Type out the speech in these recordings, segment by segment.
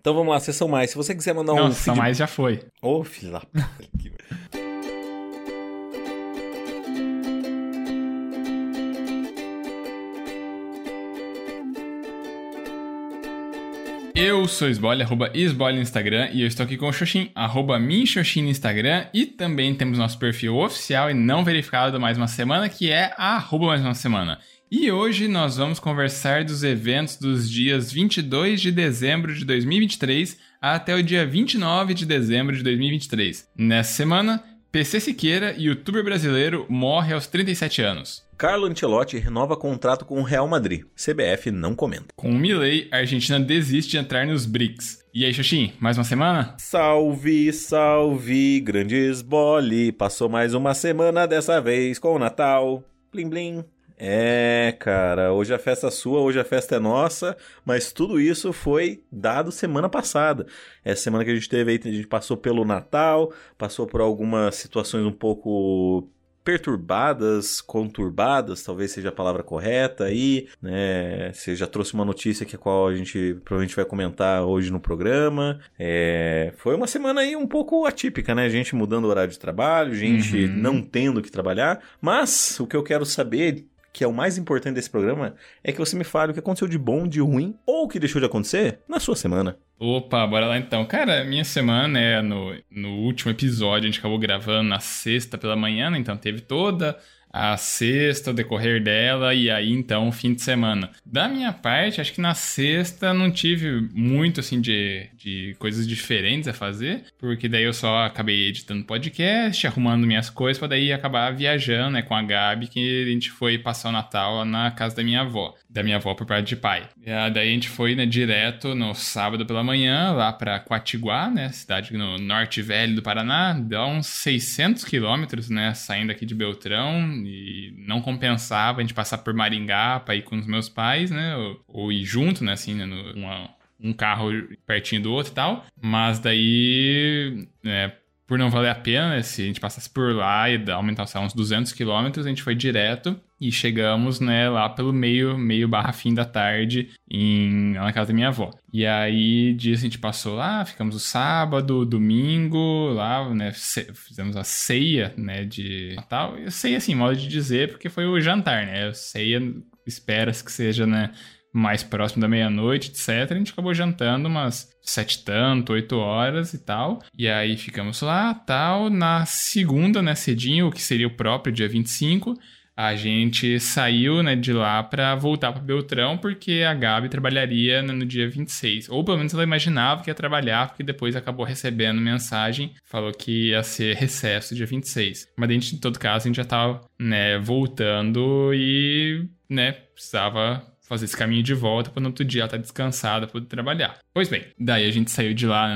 Então vamos lá, sessão mais. Se você quiser mandar Não, um. sessão mais já foi. Ô, oh, filho da puta. Eu sou o Sboile, arroba Sboile no Instagram, e eu estou aqui com o Xoxin, arroba Minxoxin no Instagram, e também temos nosso perfil oficial e não verificado mais uma semana, que é arroba mais uma semana. E hoje nós vamos conversar dos eventos dos dias 22 de dezembro de 2023 até o dia 29 de dezembro de 2023. Nessa semana, PC Siqueira, youtuber brasileiro, morre aos 37 anos. Carlo Ancelotti renova contrato com o Real Madrid. CBF não comenta. Com o Milley, a Argentina desiste de entrar nos BRICS. E aí, Xoxin, mais uma semana? Salve, salve, grandes bole. Passou mais uma semana dessa vez com o Natal. Blim, blim. É, cara, hoje a festa é sua, hoje a festa é nossa, mas tudo isso foi dado semana passada. Essa semana que a gente teve aí, a gente passou pelo Natal, passou por algumas situações um pouco perturbadas, conturbadas, talvez seja a palavra correta aí, né? Você já trouxe uma notícia que a qual a gente provavelmente vai comentar hoje no programa. É, foi uma semana aí um pouco atípica, né? Gente mudando o horário de trabalho, gente Uhum. não tendo que trabalhar. Mas o que eu quero saber que é o mais importante desse programa, é que você me fale o que aconteceu de bom, de ruim, ou o que deixou de acontecer na sua semana. Opa, bora lá então. Cara, minha semana, né, no, no último episódio, a gente acabou gravando na sexta pela manhã, né, então teve toda a sexta, o decorrer dela, e aí então fim de semana. Da minha parte, acho que na sexta não tive muito, assim, de, de coisas diferentes a fazer, porque daí eu só acabei editando podcast, arrumando minhas coisas, pra daí acabar viajando, né, com a Gabi, que a gente foi passar o Natal na casa da minha avó, da minha avó por parte de pai. E, daí a gente foi, né, direto no sábado pela manhã, lá pra Quatiguá, né, cidade no norte velho do Paraná, dá uns 600 quilômetros, né, saindo aqui de Beltrão, e não compensava a gente passar por Maringá pra ir com os meus pais, né, ou, ou ir junto, né, assim, né, no, uma- um carro pertinho do outro e tal, mas daí, né, por não valer a pena, né, se a gente passasse por lá e aumentasse uns 200 quilômetros, a gente foi direto e chegamos, né, lá pelo meio, meio barra fim da tarde em, na casa da minha avó. E aí, dias a gente passou lá, ficamos o sábado, domingo, lá, né, fizemos a ceia, né, de Natal. Eu sei, assim, modo de dizer, porque foi o jantar, né, ceia espera-se que seja, né, mais próximo da meia-noite, etc. A gente acabou jantando umas sete tanto, oito horas e tal. E aí ficamos lá, tal. Na segunda, né, cedinho, o que seria o próprio dia 25, a gente saiu, né, de lá pra voltar pra Beltrão, porque a Gabi trabalharia né, no dia 26. Ou pelo menos ela imaginava que ia trabalhar, porque depois acabou recebendo mensagem, falou que ia ser recesso dia 26. Mas a gente, em todo caso, a gente já tava, né, voltando e, né, precisava fazer esse caminho de volta para no outro dia ela estar descansada poder trabalhar. Pois bem, daí a gente saiu de lá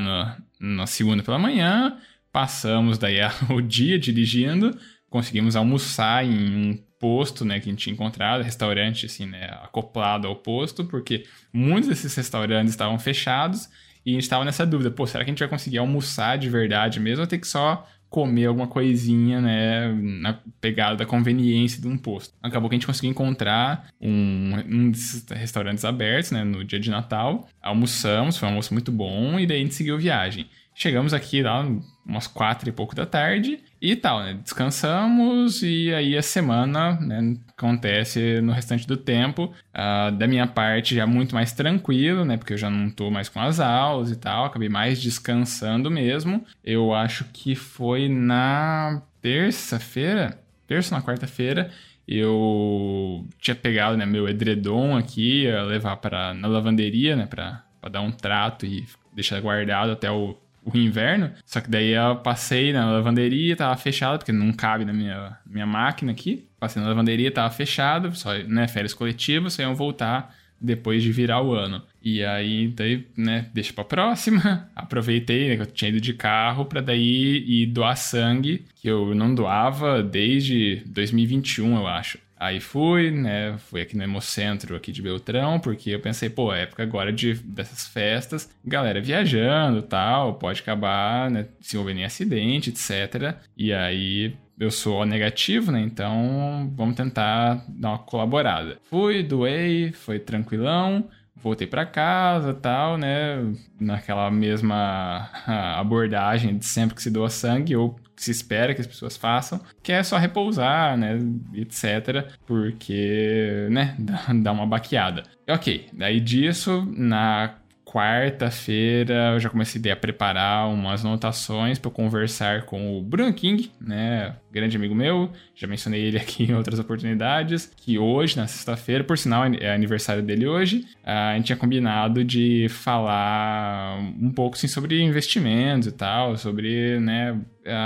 no- na segunda pela manhã, passamos daí a- o dia dirigindo, conseguimos almoçar em um posto, né, que a gente tinha encontrado, restaurante assim, né, acoplado ao posto, porque muitos desses restaurantes estavam fechados e a gente estava nessa dúvida, pô, será que a gente vai conseguir almoçar de verdade mesmo ou ter que só comer alguma coisinha, né, na pegada da conveniência de um posto. Acabou que a gente conseguiu encontrar um, um desses restaurantes abertos, né, no dia de Natal. Almoçamos, foi um almoço muito bom e daí a gente seguiu viagem. Chegamos aqui lá umas quatro e pouco da tarde e tal, né? Descansamos e aí a semana né, acontece no restante do tempo. Ah, da minha parte já muito mais tranquilo, né? Porque eu já não tô mais com as aulas e tal, acabei mais descansando mesmo. Eu acho que foi na terça-feira, terça na quarta-feira, eu tinha pegado né, meu edredom aqui, ia levar para na lavanderia, né, para dar um trato e deixar guardado até o, o inverno. Só que daí eu passei na lavanderia, tava fechado, porque não cabe na minha, minha máquina aqui. Passei na lavanderia, tava fechado, só, né, férias coletivas, só iam voltar depois de virar o ano. E aí, daí, né, deixa pra próxima. Aproveitei, né, que eu tinha ido de carro pra daí ir doar sangue, que eu não doava desde 2021, eu acho. Aí fui, né, fui aqui no Hemocentro aqui de Beltrão, porque eu pensei, pô, é época agora de, dessas festas, galera viajando tal, pode acabar, né, se envolvendo em acidente, etc. E aí eu sou O negativo, né? Então vamos tentar dar uma colaborada. Fui, doei, foi tranquilão. voltei para casa tal, né? Naquela mesma abordagem de sempre que se doa sangue, que se espera que as pessoas façam, que é só repousar, né, etc, porque, né, dá, dá uma baqueada. Ok, daí disso, na quarta-feira eu já comecei a preparar umas anotações para conversar com o Bruno King, né? Grande amigo meu, já mencionei ele aqui em outras oportunidades. Que hoje, na sexta-feira, por sinal é aniversário dele hoje, a gente tinha combinado de falar um pouco assim, sobre investimentos e tal, sobre né,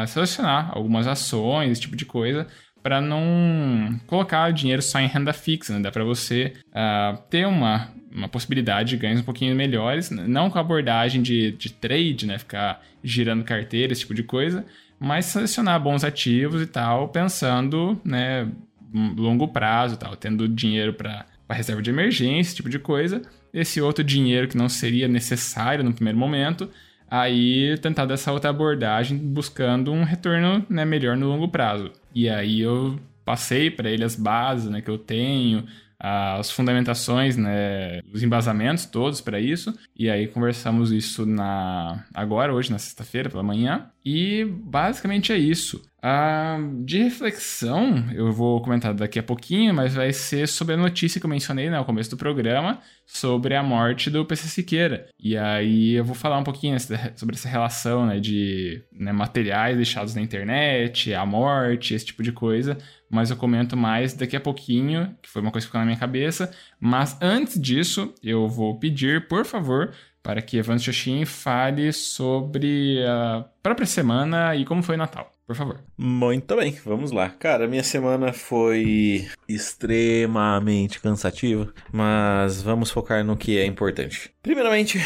selecionar algumas ações, esse tipo de coisa para não colocar dinheiro só em renda fixa, né? Dá para você uh, ter uma uma possibilidade de ganhos um pouquinho melhores, não com a abordagem de, de trade, né, ficar girando carteira, esse tipo de coisa, mas selecionar bons ativos e tal, pensando, né, longo prazo tal, tendo dinheiro para reserva de emergência, esse tipo de coisa, esse outro dinheiro que não seria necessário no primeiro momento, aí tentar dessa outra abordagem buscando um retorno né, melhor no longo prazo. E aí eu passei para ele as bases né, que eu tenho, as fundamentações, né, os embasamentos todos para isso. E aí conversamos isso na agora, hoje, na sexta-feira, pela manhã. E basicamente é isso. Ah, de reflexão, eu vou comentar daqui a pouquinho, mas vai ser sobre a notícia que eu mencionei né, no começo do programa, sobre a morte do PC Siqueira. E aí eu vou falar um pouquinho sobre essa relação né, de né, materiais deixados na internet, a morte, esse tipo de coisa, mas eu comento mais daqui a pouquinho, que foi uma coisa que ficou na minha cabeça. Mas antes disso, eu vou pedir, por favor, para que Evandro Xoxin fale sobre a própria semana e como foi o Natal. Por favor. Muito bem, vamos lá. Cara, minha semana foi extremamente cansativa, mas vamos focar no que é importante. Primeiramente,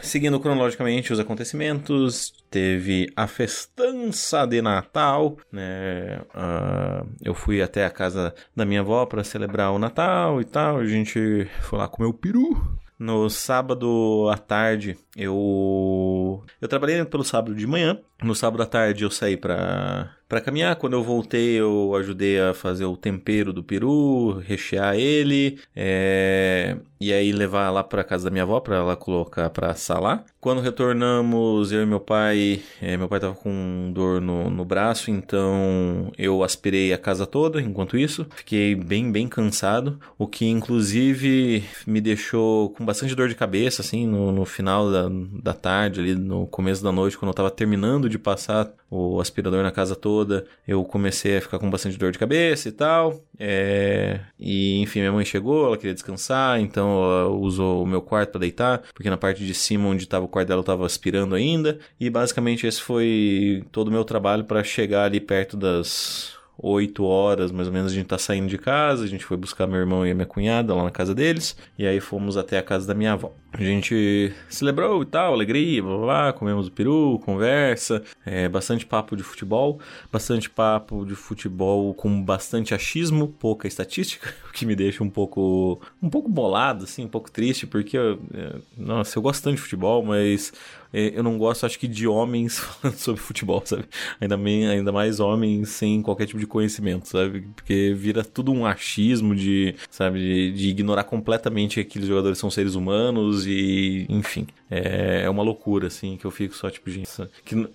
seguindo cronologicamente os acontecimentos, teve a festança de Natal, né? Uh, eu fui até a casa da minha avó para celebrar o Natal e tal. A gente foi lá comer o peru. No sábado à tarde, eu eu trabalhei pelo sábado de manhã. No sábado à tarde eu saí para para caminhar. Quando eu voltei, eu ajudei a fazer o tempero do peru, rechear ele, é... e aí levar lá para casa da minha avó para ela colocar para assar lá. Quando retornamos, eu e meu pai, é, meu pai tava com dor no, no braço, então eu aspirei a casa toda enquanto isso. Fiquei bem, bem cansado, o que inclusive me deixou com bastante dor de cabeça, assim, no, no final da, da tarde, ali no começo da noite, quando eu tava terminando de passar o aspirador na casa toda, eu comecei a ficar com bastante dor de cabeça e tal. É... E enfim, minha mãe chegou, ela queria descansar, então ela usou o meu quarto para deitar, porque na parte de cima onde estava o quarto dela eu tava aspirando ainda. E basicamente esse foi todo o meu trabalho para chegar ali perto das 8 horas, mais ou menos, a gente tá saindo de casa. A gente foi buscar meu irmão e a minha cunhada lá na casa deles. E aí fomos até a casa da minha avó. A gente celebrou e tal, alegria, blá blá, blá comemos o peru, conversa, é, bastante papo de futebol, bastante papo de futebol com bastante achismo, pouca estatística, o que me deixa um pouco um pouco bolado, assim, um pouco triste, porque, eu, nossa, eu gosto tanto de futebol, mas eu não gosto, acho que, de homens falando sobre futebol, sabe? Ainda, bem, ainda mais homens sem qualquer tipo de conhecimento, sabe? Porque vira tudo um achismo de, sabe, de, de ignorar completamente que aqueles jogadores são seres humanos e, enfim, é, é uma loucura, assim, que eu fico só, tipo, gente, que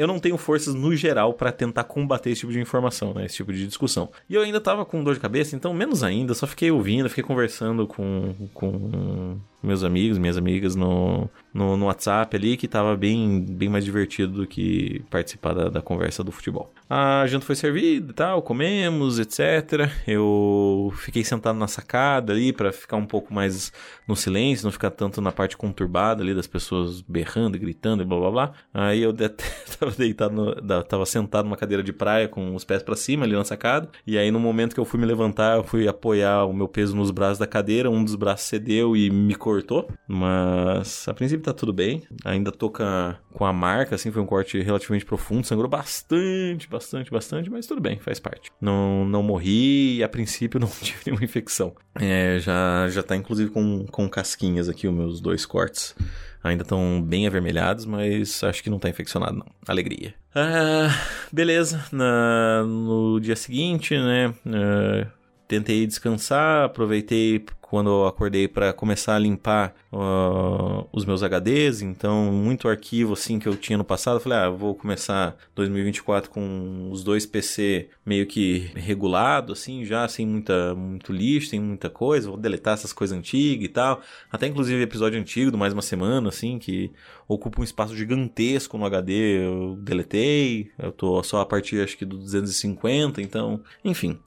eu não tenho forças no geral para tentar combater esse tipo de informação, né? Esse tipo de discussão. E eu ainda tava com dor de cabeça, então menos ainda, só fiquei ouvindo, fiquei conversando com, com meus amigos, minhas amigas no, no, no, WhatsApp ali, que tava bem, bem mais divertido do que participar da, da conversa do futebol. A janta foi servida e tal, comemos, etc. Eu fiquei sentado na sacada ali para ficar um pouco mais no silêncio, não ficar tanto na parte conturbada ali das pessoas berrando gritando e blá blá blá. Aí eu tava deitado, no, tava sentado numa cadeira de praia com os pés para cima ali na sacada. E aí no momento que eu fui me levantar, eu fui apoiar o meu peso nos braços da cadeira, um dos braços cedeu e me cortou, mas a princípio tá tudo bem. Ainda tô com a, com a marca, assim, foi um corte relativamente profundo, sangrou bastante, bastante, bastante, mas tudo bem, faz parte. Não, não morri e a princípio não tive nenhuma infecção. É, já, já tá inclusive com, com casquinhas aqui os meus dois cortes. Ainda estão bem avermelhados, mas acho que não tá infeccionado, não. Alegria. Ah, beleza. Na, no dia seguinte, né? Uh, tentei descansar, aproveitei quando eu acordei para começar a limpar uh, os meus HDs, então muito arquivo assim que eu tinha no passado, eu falei, ah, vou começar 2024 com os dois PC meio que regulado assim, já sem muita muito lixo, sem muita coisa, vou deletar essas coisas antigas e tal. Até inclusive episódio antigo do mais uma semana assim, que ocupa um espaço gigantesco no HD, eu deletei, eu tô só a partir acho que do 250, então, enfim,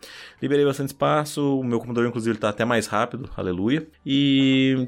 liberei bastante espaço, o meu computador inclusive está até mais rápido, aleluia, e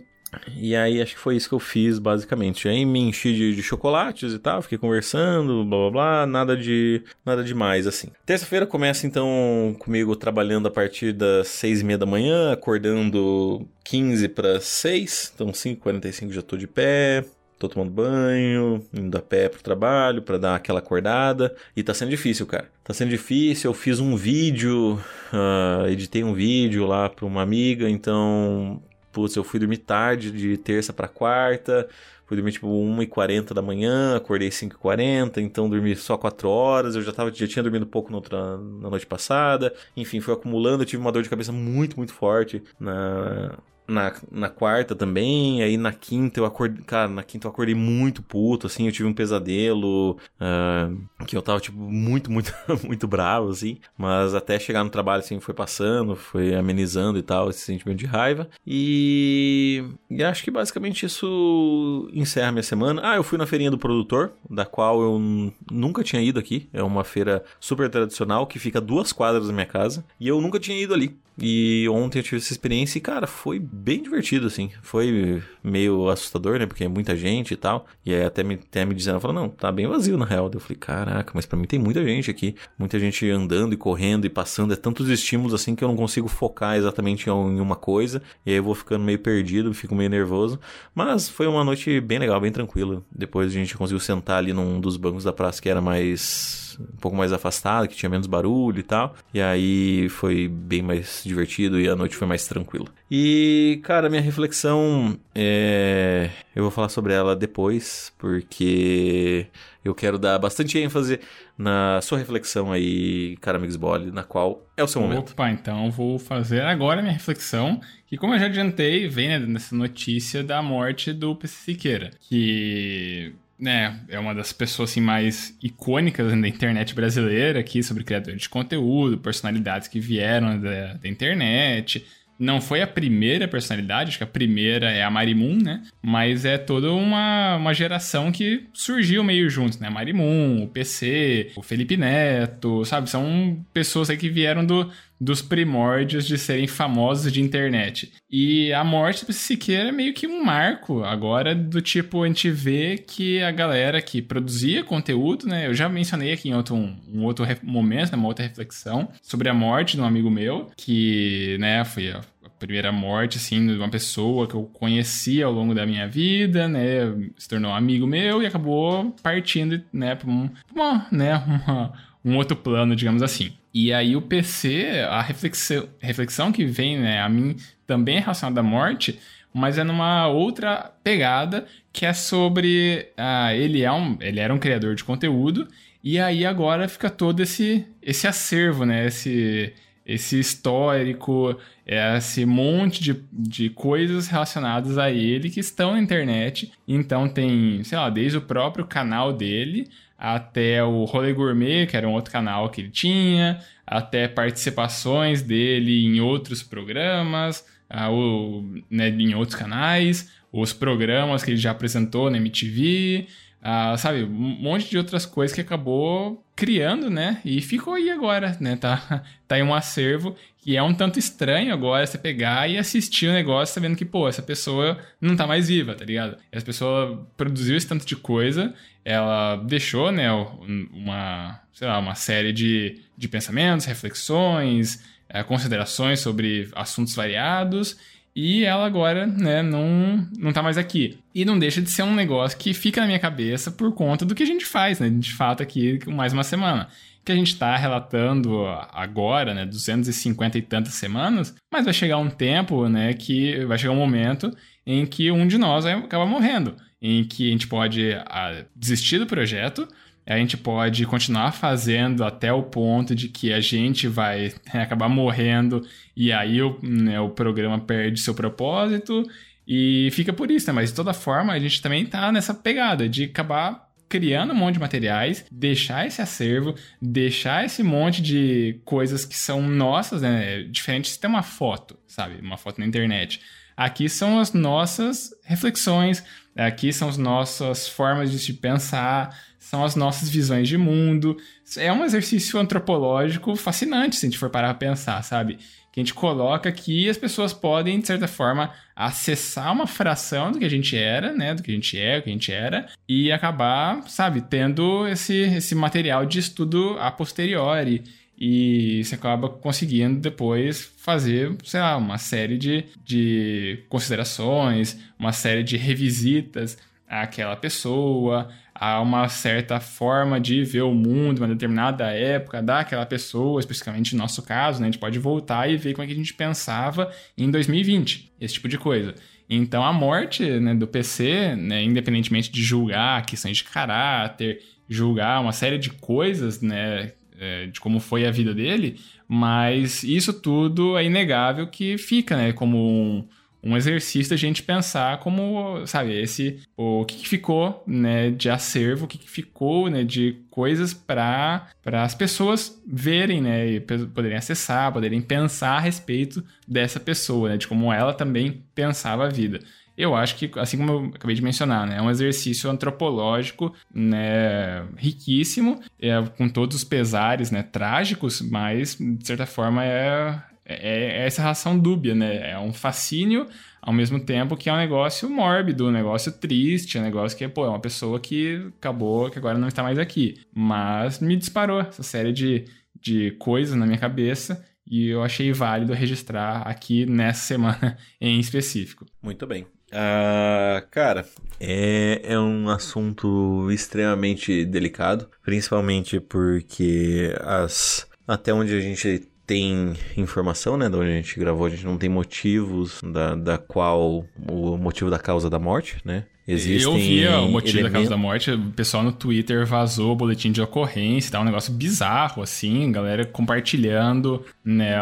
e aí acho que foi isso que eu fiz basicamente. Aí me enchi de, de, chocolates e tal, fiquei conversando, blá blá blá, nada de nada demais assim. Terça-feira começa então comigo trabalhando a partir das seis e meia da manhã, acordando 15 para 6, então 5h45 já tô de pé, Tô tomando banho, indo a pé pro trabalho para dar aquela acordada. E tá sendo difícil, cara. Tá sendo difícil. Eu fiz um vídeo, uh, editei um vídeo lá pra uma amiga. Então, putz, eu fui dormir tarde de terça para quarta. Fui dormir tipo 1h40 da manhã, acordei 5h40, então dormi só 4 horas. Eu já, tava, já tinha dormido pouco na, outra, na noite passada. Enfim, fui acumulando. Eu tive uma dor de cabeça muito, muito forte na, na, na quarta também, aí na quinta eu acordei, cara, na quinta eu acordei muito puto, assim, eu tive um pesadelo, uh, que eu tava, tipo, muito, muito, muito bravo, assim, mas até chegar no trabalho, assim, foi passando, foi amenizando e tal, esse sentimento de raiva, e, e acho que basicamente isso encerra minha semana. Ah, eu fui na feirinha do produtor, da qual eu nunca tinha ido aqui, é uma feira super tradicional que fica duas quadras da minha casa, e eu nunca tinha ido ali. E ontem eu tive essa experiência e, cara, foi bem divertido, assim. Foi meio assustador, né? Porque é muita gente e tal. E aí até me, até me dizendo, falou, não, tá bem vazio na real. Eu falei, caraca, mas para mim tem muita gente aqui. Muita gente andando e correndo e passando. É tantos estímulos assim que eu não consigo focar exatamente em uma coisa. E aí eu vou ficando meio perdido, fico meio nervoso. Mas foi uma noite bem legal, bem tranquila. Depois a gente conseguiu sentar ali num dos bancos da praça que era mais um pouco mais afastado, que tinha menos barulho e tal. E aí foi bem mais divertido e a noite foi mais tranquila. E, cara, minha reflexão é... Eu vou falar sobre ela depois, porque eu quero dar bastante ênfase na sua reflexão aí, cara Mixball, na qual é o seu momento. Opa, então vou fazer agora minha reflexão, que como eu já adiantei, vem né, nessa notícia da morte do PC Siqueira, que né, é uma das pessoas assim, mais icônicas da internet brasileira aqui sobre criadores de conteúdo, personalidades que vieram da, da internet. Não foi a primeira personalidade, acho que a primeira é a Marimun, né? Mas é toda uma, uma geração que surgiu meio juntos, né? Marimun, o PC, o Felipe Neto, sabe? São pessoas aí que vieram do, dos primórdios de serem famosos de internet. E a morte do Siqueira é meio que um marco agora do tipo, a gente vê que a galera que produzia conteúdo, né? Eu já mencionei aqui em outro, um, outro momento, né, uma outra reflexão, sobre a morte de um amigo meu, que, né, foi a primeira morte, assim, de uma pessoa que eu conhecia ao longo da minha vida, né, se tornou um amigo meu e acabou partindo, né, para um, uma, né, uma, um outro plano, digamos assim. E aí o PC, a reflexão, reflexão que vem né, a mim também é relacionada à morte, mas é numa outra pegada que é sobre ah, ele é um ele era um criador de conteúdo e aí agora fica todo esse esse acervo né esse esse histórico esse monte de, de coisas relacionadas a ele que estão na internet. Então tem sei lá desde o próprio canal dele até o Rolê Gourmet, que era um outro canal que ele tinha, até participações dele em outros programas, uh, o, né, em outros canais, os programas que ele já apresentou na MTV, uh, sabe, um monte de outras coisas que acabou criando, né? E ficou aí agora, né? Tá, tá em um acervo que é um tanto estranho agora você pegar e assistir o negócio sabendo que, pô, essa pessoa não tá mais viva, tá ligado? Essa pessoa produziu esse tanto de coisa, ela deixou, né, uma, sei lá, uma série de, de pensamentos, reflexões, é, considerações sobre assuntos variados e ela agora, né, não, não tá mais aqui. E não deixa de ser um negócio que fica na minha cabeça por conta do que a gente faz, né, de fato aqui mais uma semana que a gente está relatando agora, né, 250 e tantas semanas, mas vai chegar um tempo, né, que vai chegar um momento em que um de nós vai acabar morrendo, em que a gente pode ah, desistir do projeto, a gente pode continuar fazendo até o ponto de que a gente vai né, acabar morrendo e aí o, né, o programa perde seu propósito e fica por isso, né? Mas de toda forma, a gente também tá nessa pegada de acabar criando um monte de materiais, deixar esse acervo, deixar esse monte de coisas que são nossas, né? Diferente se tem uma foto, sabe? Uma foto na internet. Aqui são as nossas reflexões, aqui são as nossas formas de se pensar, são as nossas visões de mundo. É um exercício antropológico fascinante se a gente for parar pra pensar, sabe? Que a gente coloca que as pessoas podem, de certa forma, acessar uma fração do que a gente era, né? Do que a gente é, do que a gente era, e acabar, sabe, tendo esse, esse material de estudo a posteriori e você acaba conseguindo depois fazer, sei lá, uma série de, de considerações, uma série de revisitas àquela pessoa, a uma certa forma de ver o mundo, uma determinada época daquela pessoa, especificamente no nosso caso, né? A gente pode voltar e ver como é que a gente pensava em 2020, esse tipo de coisa. Então a morte né, do PC, né, independentemente de julgar questões de caráter, julgar uma série de coisas, né, é, de como foi a vida dele, mas isso tudo é inegável que fica, né, como um, um exercício da gente pensar como, sabe, esse o que, que ficou, né, de acervo, o que, que ficou, né, de coisas para as pessoas verem, né, e poderem acessar, poderem pensar a respeito dessa pessoa, né, de como ela também pensava a vida. Eu acho que, assim como eu acabei de mencionar, né, é um exercício antropológico né, riquíssimo, é, com todos os pesares né, trágicos, mas, de certa forma, é, é, é essa relação dúbia, né? É um fascínio ao mesmo tempo que é um negócio mórbido, um negócio triste, um negócio que, pô, é uma pessoa que acabou, que agora não está mais aqui. Mas me disparou essa série de, de coisas na minha cabeça e eu achei válido registrar aqui nessa semana em específico. Muito bem. Ah, cara, é, é um assunto extremamente delicado, principalmente porque as até onde a gente tem informação, né, de onde a gente gravou, a gente não tem motivos da, da qual o motivo da causa da morte, né? Existem eu vi o motivo elementos... da causa da morte, o pessoal no Twitter vazou o boletim de ocorrência, tá um negócio bizarro, assim, galera compartilhando, né,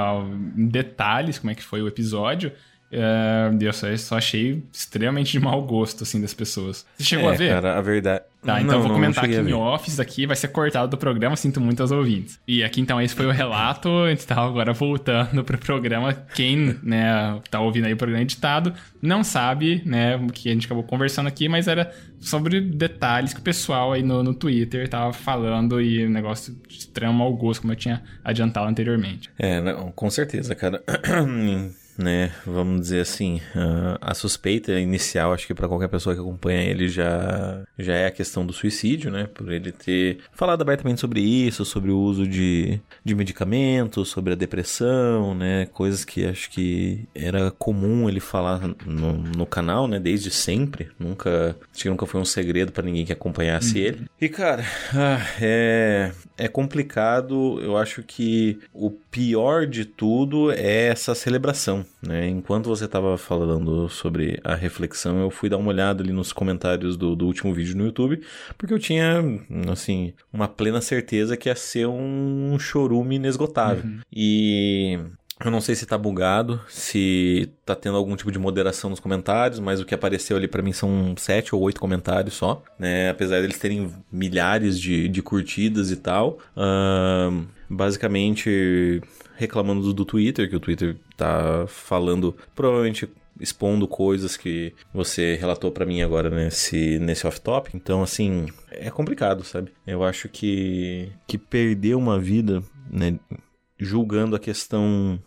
detalhes como é que foi o episódio. É, eu só, só, achei extremamente de mau gosto, assim, das pessoas. Você chegou é, a ver? cara, a verdade... Tá, então não, eu vou comentar aqui em office aqui, vai ser cortado do programa, sinto muito aos ouvintes. E aqui, então, esse foi o relato, a gente tá agora voltando pro programa. Quem, né, tá ouvindo aí o programa editado, não sabe, né, o que a gente acabou conversando aqui, mas era sobre detalhes que o pessoal aí no, no Twitter tava falando e um negócio de extremo mau gosto, como eu tinha adiantado anteriormente. É, não, com certeza, cara. né? Vamos dizer assim, uh, a suspeita inicial, acho que para qualquer pessoa que acompanha ele já, já é a questão do suicídio, né? Por ele ter falado abertamente sobre isso, sobre o uso de, de medicamentos, sobre a depressão, né? Coisas que acho que era comum ele falar no, no canal, né? Desde sempre. Nunca, acho que nunca foi um segredo para ninguém que acompanhasse uhum. ele. E cara, ah, é, é complicado. Eu acho que o pior de tudo é essa celebração, né? Enquanto você estava falando sobre a reflexão, eu fui dar uma olhada ali nos comentários do, do último vídeo no YouTube, porque eu tinha, assim, uma plena certeza que ia ser um chorume inesgotável. Uhum. E eu não sei se tá bugado, se tá tendo algum tipo de moderação nos comentários, mas o que apareceu ali para mim são sete ou oito comentários só, né? Apesar deles terem milhares de, de curtidas e tal. Uh, basicamente reclamando do, do Twitter, que o Twitter tá falando, provavelmente expondo coisas que você relatou para mim agora nesse, nesse off-top. Então, assim, é complicado, sabe? Eu acho que, que perder uma vida, né, julgando a questão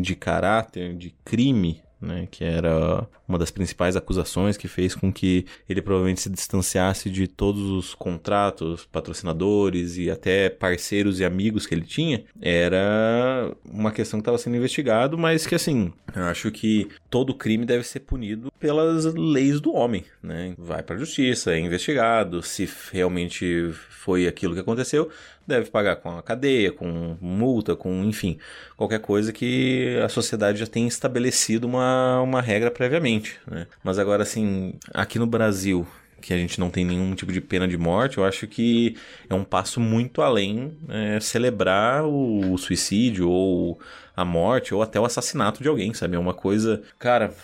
de caráter, de crime, né, que era uma das principais acusações que fez com que ele provavelmente se distanciasse de todos os contratos, patrocinadores e até parceiros e amigos que ele tinha, era uma questão que estava sendo investigado, mas que assim, eu acho que todo crime deve ser punido pelas leis do homem, né? Vai para a justiça, é investigado, se realmente foi aquilo que aconteceu, deve pagar com a cadeia, com multa, com, enfim, qualquer coisa que a sociedade já tenha estabelecido uma, uma regra previamente, né? Mas agora, assim, aqui no Brasil, que a gente não tem nenhum tipo de pena de morte, eu acho que é um passo muito além é, celebrar o, o suicídio ou a morte ou até o assassinato de alguém, sabe? É uma coisa, cara,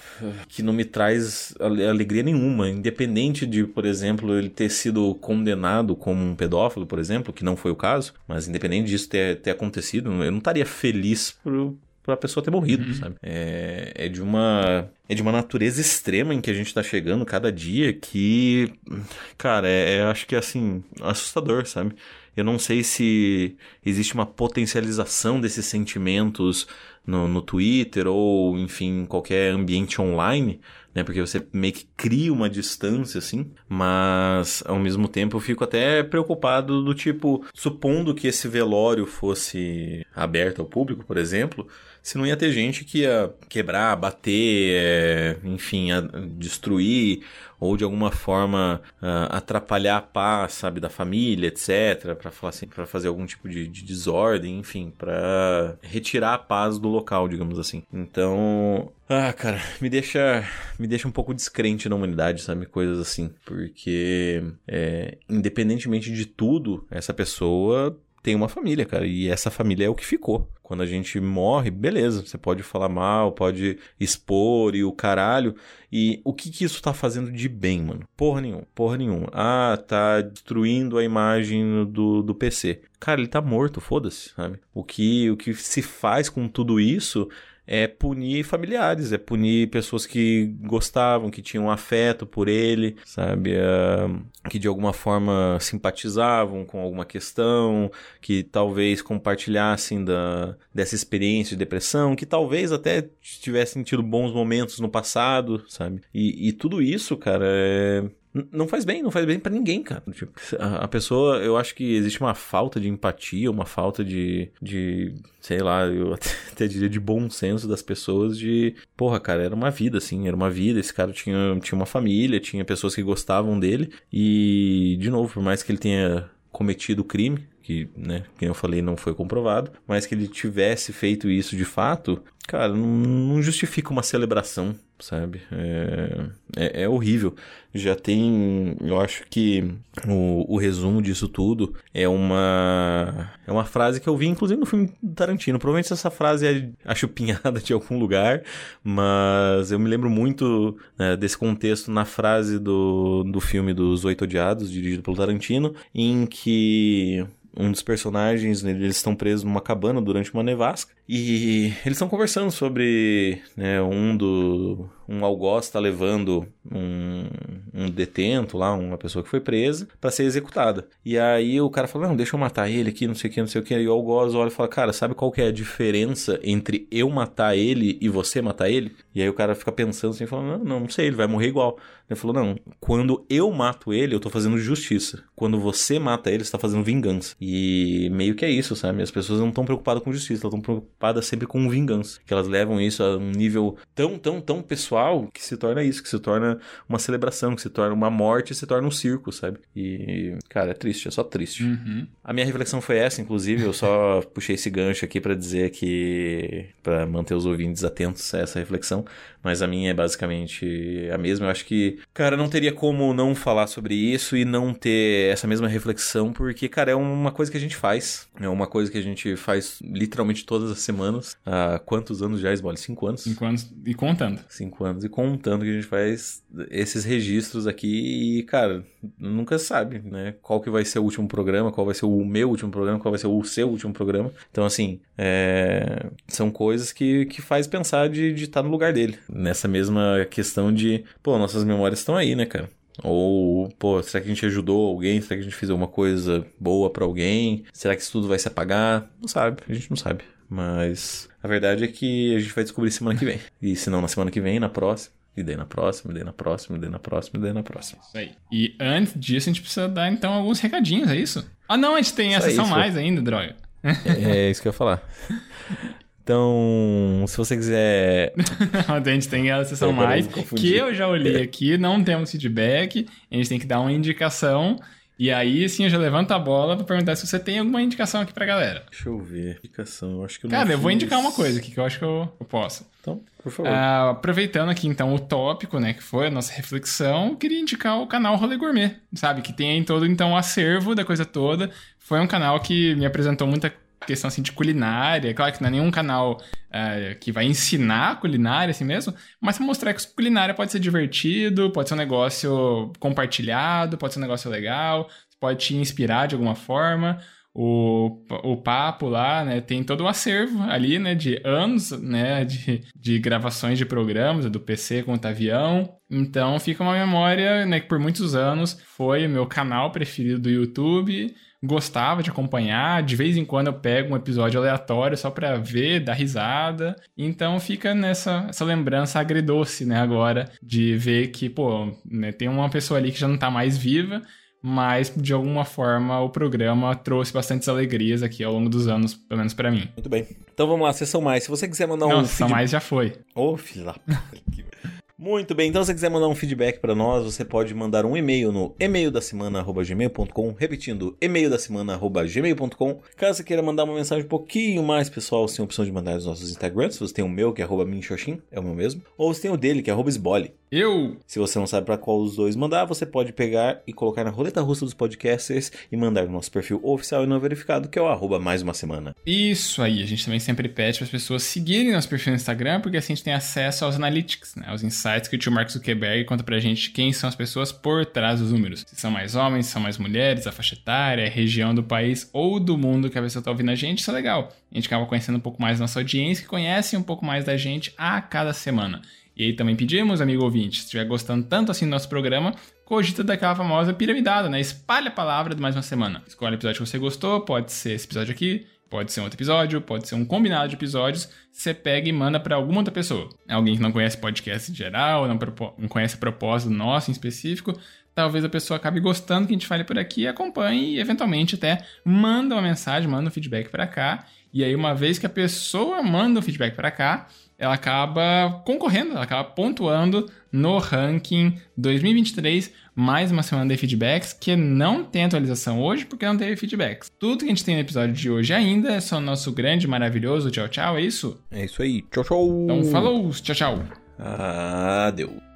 que não me traz alegria nenhuma, independente de, por exemplo, ele ter sido condenado como um pedófilo, por exemplo, que não foi o caso, mas independente disso ter, ter acontecido, eu não estaria feliz por, pra pessoa ter morrido, uhum. sabe? É, é de uma. É de uma natureza extrema em que a gente tá chegando cada dia que. Cara, é, é acho que é assim, assustador, sabe? Eu não sei se existe uma potencialização desses sentimentos no, no Twitter ou, enfim, qualquer ambiente online, né? Porque você meio que cria uma distância, assim. Mas, ao mesmo tempo, eu fico até preocupado do tipo, supondo que esse velório fosse aberto ao público, por exemplo, se não ia ter gente que ia quebrar, bater, é, enfim, destruir ou de alguma forma uh, atrapalhar a paz, sabe, da família, etc, para assim, fazer algum tipo de, de desordem, enfim, para retirar a paz do local, digamos assim. Então, ah, cara, me deixa, me deixa um pouco descrente na humanidade, sabe, coisas assim, porque é, independentemente de tudo, essa pessoa tem uma família, cara, e essa família é o que ficou. Quando a gente morre, beleza, você pode falar mal, pode expor e o caralho. E o que que isso tá fazendo de bem, mano? Porra nenhuma, porra nenhuma. Ah, tá destruindo a imagem do, do PC. Cara, ele tá morto, foda-se, sabe? O que, o que se faz com tudo isso é punir familiares, é punir pessoas que gostavam, que tinham afeto por ele, sabe? Uh, que de alguma forma simpatizavam com alguma questão, que talvez compartilhassem da, dessa experiência de depressão, que talvez até tivessem tido bons momentos no passado, sabe? E, e tudo isso, cara, é não faz bem, não faz bem para ninguém, cara. Tipo, a, pessoa, eu acho que existe uma falta de empatia, uma falta de, de sei lá, eu até, até, diria de bom senso das pessoas de, porra, cara, era uma vida, assim, era uma vida, esse cara tinha, tinha uma família, tinha pessoas que gostavam dele e, de novo, por mais que ele tenha cometido o crime, que, né, que eu falei, não foi comprovado, mas que ele tivesse feito isso de fato, cara, não, não justifica uma celebração, sabe? É, é, é, horrível. Já tem, eu acho que o, o resumo disso tudo é uma é uma frase que eu vi inclusive no filme do Tarantino. Provavelmente essa frase é achupinhada de algum lugar, mas eu me lembro muito né, desse contexto na frase do, do filme dos Oito Odiados, dirigido pelo Tarantino, em que um dos personagens, né, eles estão presos numa cabana durante uma nevasca e eles estão conversando sobre né, um do um algoz está levando um, um, detento lá, uma pessoa que foi presa, para ser executada. E aí o cara fala: Não, deixa eu matar ele aqui, não sei o que, não sei o que. E o algoz olha e fala: Cara, sabe qual que é a diferença entre eu matar ele e você matar ele? E aí o cara fica pensando assim, falando: Não, não sei, ele vai morrer igual. Ele falou: Não, quando eu mato ele, eu tô fazendo justiça. Quando você mata ele, você tá fazendo vingança. E meio que é isso, sabe? As pessoas não estão preocupadas com justiça, elas estão preocupadas sempre com vingança. Que elas levam isso a um nível tão, tão, tão pessoal que se torna isso, que se torna uma celebração, que se torna uma morte, se torna um circo, sabe? E, cara, é triste, é só triste. Uhum. A minha reflexão foi essa, inclusive, eu só puxei esse gancho aqui para dizer que. para manter os ouvintes atentos a essa reflexão, mas a minha é basicamente a mesma. Eu acho que, cara, não teria como não falar sobre isso e não ter essa mesma reflexão, porque, cara, é uma coisa que a gente faz. É uma coisa que a gente faz literalmente todas as semanas. Há quantos anos já, Esbole? Cinco anos? Cinco anos e contando. Cinco anos e contando que a gente faz esses registros aqui e, cara, nunca sabe, né? Qual que vai ser o último programa, qual vai ser o meu último programa, qual vai ser o seu último programa. Então, assim, é... são coisas que, que faz pensar de estar tá no lugar dele nessa mesma questão de, pô, nossas memórias estão aí, né, cara? Ou, pô, será que a gente ajudou alguém? Será que a gente fez alguma coisa boa para alguém? Será que isso tudo vai se apagar? Não sabe, a gente não sabe. Mas a verdade é que a gente vai descobrir semana que vem. E se não na semana que vem, na próxima. E daí na próxima, e daí na próxima, e daí na próxima, e daí na próxima. Isso aí. E antes disso, a gente precisa dar então alguns recadinhos, é isso? Ah, não, a gente tem isso a sessão mais ainda, droga. É, é isso que eu ia falar. Então, se você quiser. a gente tem a sessão mais, que eu já olhei aqui, não temos feedback, a gente tem que dar uma indicação. E aí, sim, eu já levanto a bola pra perguntar se você tem alguma indicação aqui pra galera. Deixa eu ver. Indicação, eu acho que eu Cara, eu vou indicar uma coisa aqui que eu acho que eu, eu posso. Então, por favor. Ah, aproveitando aqui então o tópico, né, que foi a nossa reflexão, eu queria indicar o canal Rolê Gourmet, sabe? Que tem todo então o acervo da coisa toda. Foi um canal que me apresentou muita questão assim de culinária. Claro que não é nenhum canal ah, que vai ensinar culinária assim mesmo, mas mostrar que culinária pode ser divertido, pode ser um negócio compartilhado, pode ser um negócio legal, pode te inspirar de alguma forma. O, o papo lá, né, tem todo o acervo ali, né, de anos, né, de, de gravações de programas, do PC com o Tavião. Então fica uma memória, né, que por muitos anos foi o meu canal preferido do YouTube. Gostava de acompanhar, de vez em quando eu pego um episódio aleatório só pra ver, dar risada. Então fica nessa essa lembrança agridoce, né, agora, de ver que, pô, né, tem uma pessoa ali que já não tá mais viva, mas de alguma forma o programa trouxe bastantes alegrias aqui ao longo dos anos, pelo menos pra mim. Muito bem. Então vamos lá, sessão mais. Se você quiser mandar um Não, são feedback... mais já foi. Ô, da puta, que- Muito bem, então se você quiser mandar um feedback pra nós, você pode mandar um e-mail no e-mail da semana@gmail.com, repetindo, e-mail da semana@gmail.com. Caso você queira mandar uma mensagem um pouquinho mais pessoal, você tem a opção de mandar nos nossos Instagrams. Você tem o meu, que é é o meu mesmo, ou você tem o dele, que é esbole. Eu Se você não sabe pra qual dos dois mandar, você pode pegar e colocar na roleta russa dos podcasters e mandar no nosso perfil oficial e não verificado, que é o arroba mais uma semana. Isso aí, a gente também sempre pede para as pessoas seguirem nosso perfil no Instagram, porque assim a gente tem acesso aos analytics, né, aos insights que o tio Mark Zuckerberg conta pra gente quem são as pessoas por trás dos números. Se são mais homens, se são mais mulheres, a faixa etária, a região do país ou do mundo que a pessoa tá ouvindo a gente, isso é legal. A gente acaba conhecendo um pouco mais da nossa audiência, que conhece um pouco mais da gente a cada semana. E aí também pedimos, amigo ouvinte, se estiver gostando tanto assim do nosso programa, cogita daquela famosa piramidada, né? Espalha a palavra de mais uma semana. Escolhe o episódio que você gostou, pode ser esse episódio aqui, pode ser um outro episódio, pode ser um combinado de episódios. Você pega e manda para alguma outra pessoa. Alguém que não conhece podcast em geral, não, não conhece a propósito nosso em específico. Talvez a pessoa acabe gostando que a gente fale por aqui, acompanhe e eventualmente até manda uma mensagem, manda um feedback para cá. E aí, uma vez que a pessoa manda o feedback para cá, ela acaba concorrendo, ela acaba pontuando no ranking 2023, mais uma semana de feedbacks, que não tem atualização hoje porque não teve feedbacks. Tudo que a gente tem no episódio de hoje ainda é só nosso grande, maravilhoso tchau tchau, é isso? É isso aí. Tchau, tchau. Então falou, tchau tchau! Adeus.